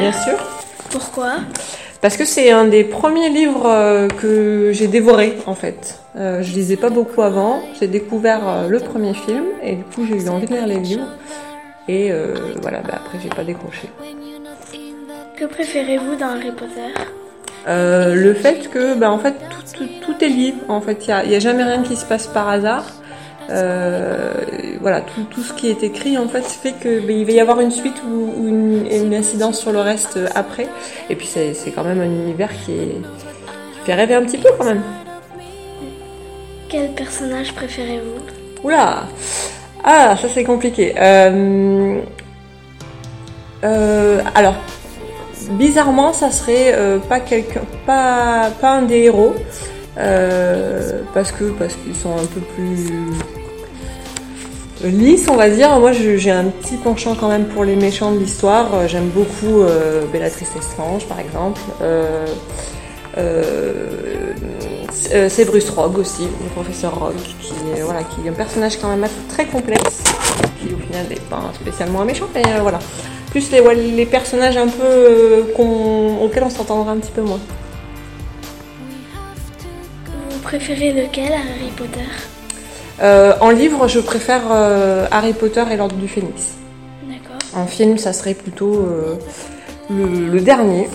Bien sûr. Pourquoi? Parce que c'est un des premiers livres euh, que j'ai dévoré en fait. Euh, je lisais pas beaucoup avant. J'ai découvert euh, le premier film et du coup j'ai eu envie de lire les livres. Et euh, voilà, bah, après j'ai pas décroché. Que préférez-vous dans Harry Potter? Euh, le fait que, bah, en fait, tout, tout, tout est lié. En fait, il y a, y a jamais rien qui se passe par hasard. Euh, voilà, tout, tout ce qui est écrit, en fait, fait que bah, il va y avoir une suite ou, ou une, une incidence sur le reste euh, après. Et puis c'est c'est quand même un univers qui, est, qui fait rêver un petit peu quand même. Quel personnage préférez-vous? Oula Ah, ça c'est compliqué. Euh, euh, alors, bizarrement, ça serait pas quelqu'un, pas, pas un des héros, euh, parce que parce qu'ils sont un peu plus lisses, on va dire. Moi, j'ai un petit penchant quand même pour les méchants de l'histoire. Euh, J'aime beaucoup euh, Bellatrix Lestrange, par exemple. Euh, euh, euh, c'est Bruce Rogue aussi, le professeur Rogue, qui, est- un personnage quand même très complexe, qui au final n'est pas spécialement un méchant, mais voilà. Plus les, personnages un peu auxquels on s'entendra un petit peu moins. Vous préférez lequel à Harry Potter? Euh, en livre, je préfère euh, Harry Potter et l'Ordre du Phénix. D'accord. En film, ça serait plutôt euh, le, le dernier.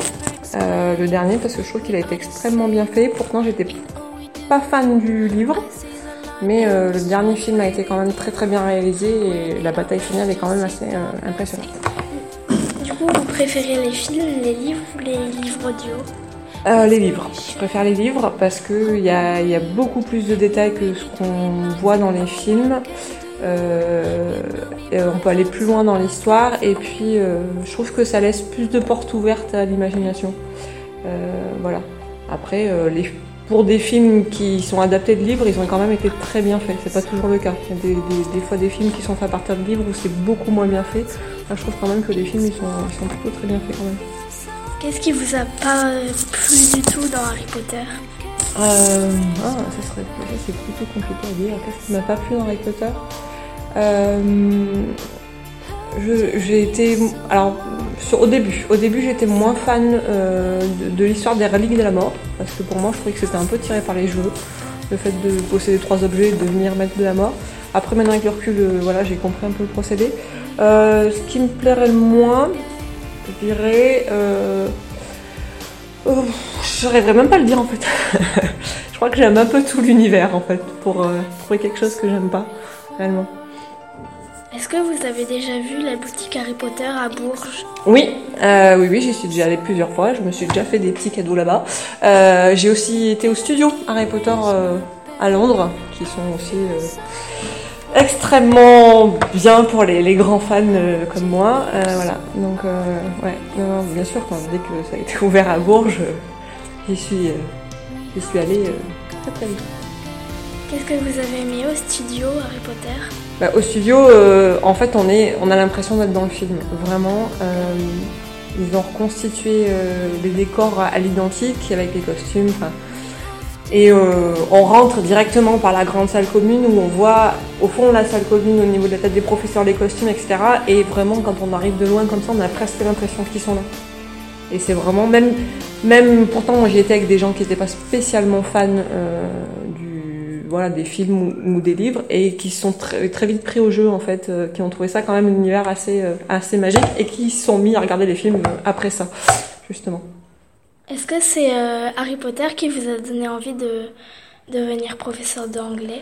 Le dernier parce que je trouve qu'il a été extrêmement bien fait. Pourtant, j'étais pas fan du livre. Mais le dernier film a été quand même très très bien réalisé et la bataille finale est quand même assez impressionnante. Du coup, vous préférez les films, les livres ou les livres audio? Euh, les livres. Je préfère les livres parce qu'il y a, y a beaucoup plus de détails que ce qu'on voit dans les films. Euh, on peut aller plus loin dans l'histoire et puis euh, je trouve que ça laisse plus de portes ouvertes à l'imagination. Voilà. Après, pour des films qui sont adaptés de livres, ils ont quand même été très bien faits. C'est pas toujours le cas. Il y a des, fois des films qui sont faits à partir de livres où c'est beaucoup moins bien fait. Là, je trouve quand même que les films ils sont plutôt très bien faits quand même. Qu'est-ce qui vous a pas plu du tout dans Harry Potter? Euh, ah, ça serait c'est plutôt compliqué à dire. Qu'est-ce qui m'a pas plu dans Harry Potter? Euh, J'ai été. Alors, au début, au début j'étais moins fan euh, de, l'histoire des reliques de la mort, parce que pour moi je trouvais que c'était un peu tiré par les cheveux, le fait de posséder trois objets et de devenir maître de la mort. Après, maintenant avec le recul, euh, voilà, j'ai compris un peu le procédé. Euh, ce qui me plairait le moins, je dirais. Euh, oh, je n'arriverais même pas le dire en fait. je crois que j'aime un peu tout l'univers en fait pour euh, trouver quelque chose que j'aime pas réellement. Est-ce que vous avez déjà vu la boutique Harry Potter à Bourges? Oui, euh, oui, oui, j'y suis déjà allée plusieurs fois. Je me suis déjà fait des petits cadeaux là-bas. Euh, j'ai aussi été au studio Harry Potter à Londres, qui sont aussi extrêmement bien pour les, les grands fans euh, comme moi. Euh, voilà, donc euh, ouais, non, non, bien sûr, quand, dès que ça a été ouvert à Bourges, euh, j'y suis, euh, j'y suis allée euh, très très vite. Qu'est-ce que vous avez aimé au studio Harry Potter? Bah, au studio, en fait, on, est, on a l'impression d'être dans le film. Vraiment, ils ont reconstitué les décors à l'identique avec les costumes. Et euh, on rentre directement par la grande salle commune où on voit au fond la salle commune au niveau de la tête des professeurs, les costumes, etc. Et vraiment, quand on arrive de loin comme ça, on a presque l'impression qu'ils sont là. Et c'est vraiment, même, même pourtant, j'y étais avec des gens qui n'étaient pas spécialement fans euh, du, voilà, des films ou, ou des livres et qui sont très, très vite pris au jeu en fait, euh, qui ont trouvé ça quand même un univers assez, euh, assez magique et qui se sont mis à regarder les films euh, après ça, justement. Est-ce que c'est euh, Harry Potter qui vous a donné envie de devenir professeur d'anglais?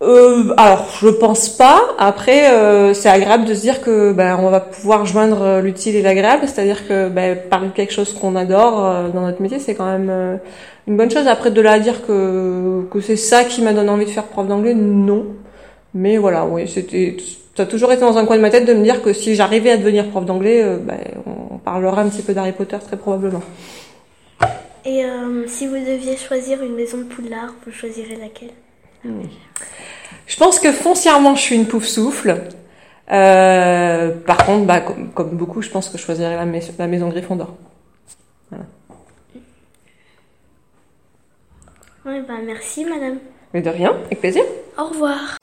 Euh, alors, je pense pas. Après, euh, c'est agréable de se dire que ben, on va pouvoir joindre l'utile et l'agréable, c'est-à-dire que ben, parler de quelque chose qu'on adore dans notre métier, c'est quand même une bonne chose. Après, de là à dire que que c'est ça qui m'a donné envie de faire prof d'anglais, non. Mais voilà, oui, c'était. Ça a toujours été dans un coin de ma tête de me dire que si j'arrivais à devenir prof d'anglais, ben, on parlera un petit peu d'Harry Potter très probablement. Et euh, si vous deviez choisir une maison de Poudlard, vous choisirez laquelle? Je pense que foncièrement, je suis une pouf souffle. Euh, par contre, bah, comme, comme beaucoup, je pense que je choisirais la, mais- la maison Gryffondor. Oui, bah merci madame. Mais de rien, avec plaisir. Au revoir.